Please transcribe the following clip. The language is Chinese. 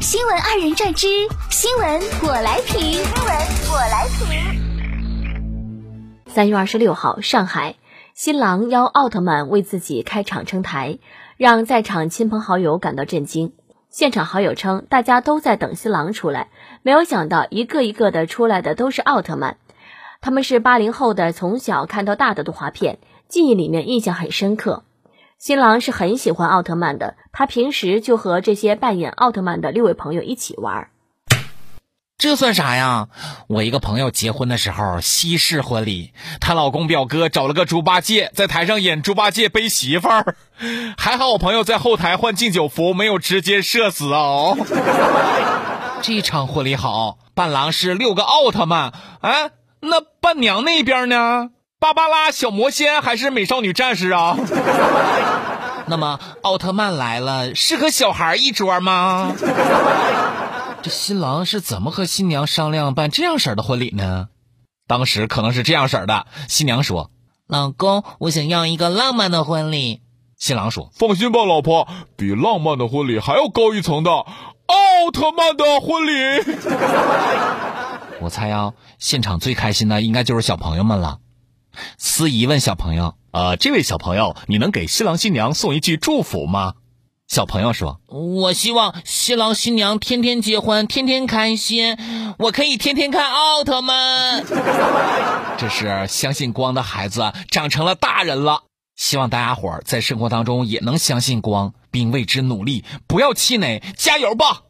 新闻二人转之新闻我来评，新闻我来评。三月二十六号，上海新郎邀奥特曼为自己开场撑台，让在场亲朋好友感到震惊。现场好友称，大家都在等新郎出来，没有想到一个一个的出来的都是奥特曼。他们是八零后的，从小看到大的动画片，记忆里面印象很深刻。新郎是很喜欢奥特曼的，他平时就和这些扮演奥特曼的六位朋友一起玩。这算啥呀？我一个朋友结婚的时候，西式婚礼，她老公表哥找了个猪八戒，在台上演猪八戒背媳妇儿。还好我朋友在后台换敬酒服，没有直接射死哦。这场婚礼好，伴郎是六个奥特曼，哎，那伴娘那边呢？芭芭拉、小魔仙还是美少女战士啊？那么奥特曼来了，是和小孩一桌吗？这新郎是怎么和新娘商量办这样式儿的婚礼呢？当时可能是这样式儿的：新娘说：“老公，我想要一个浪漫的婚礼。”新郎说：“放心吧，老婆，比浪漫的婚礼还要高一层的奥特曼的婚礼。”我猜啊，现场最开心的应该就是小朋友们了。司仪问小朋友：“呃，这位小朋友，你能给新郎新娘送一句祝福吗？”小朋友说：“我希望新郎新娘天天结婚，天天开心，我可以天天看奥特曼。” 这是相信光的孩子长成了大人了。希望大家伙儿在生活当中也能相信光，并为之努力，不要气馁，加油吧！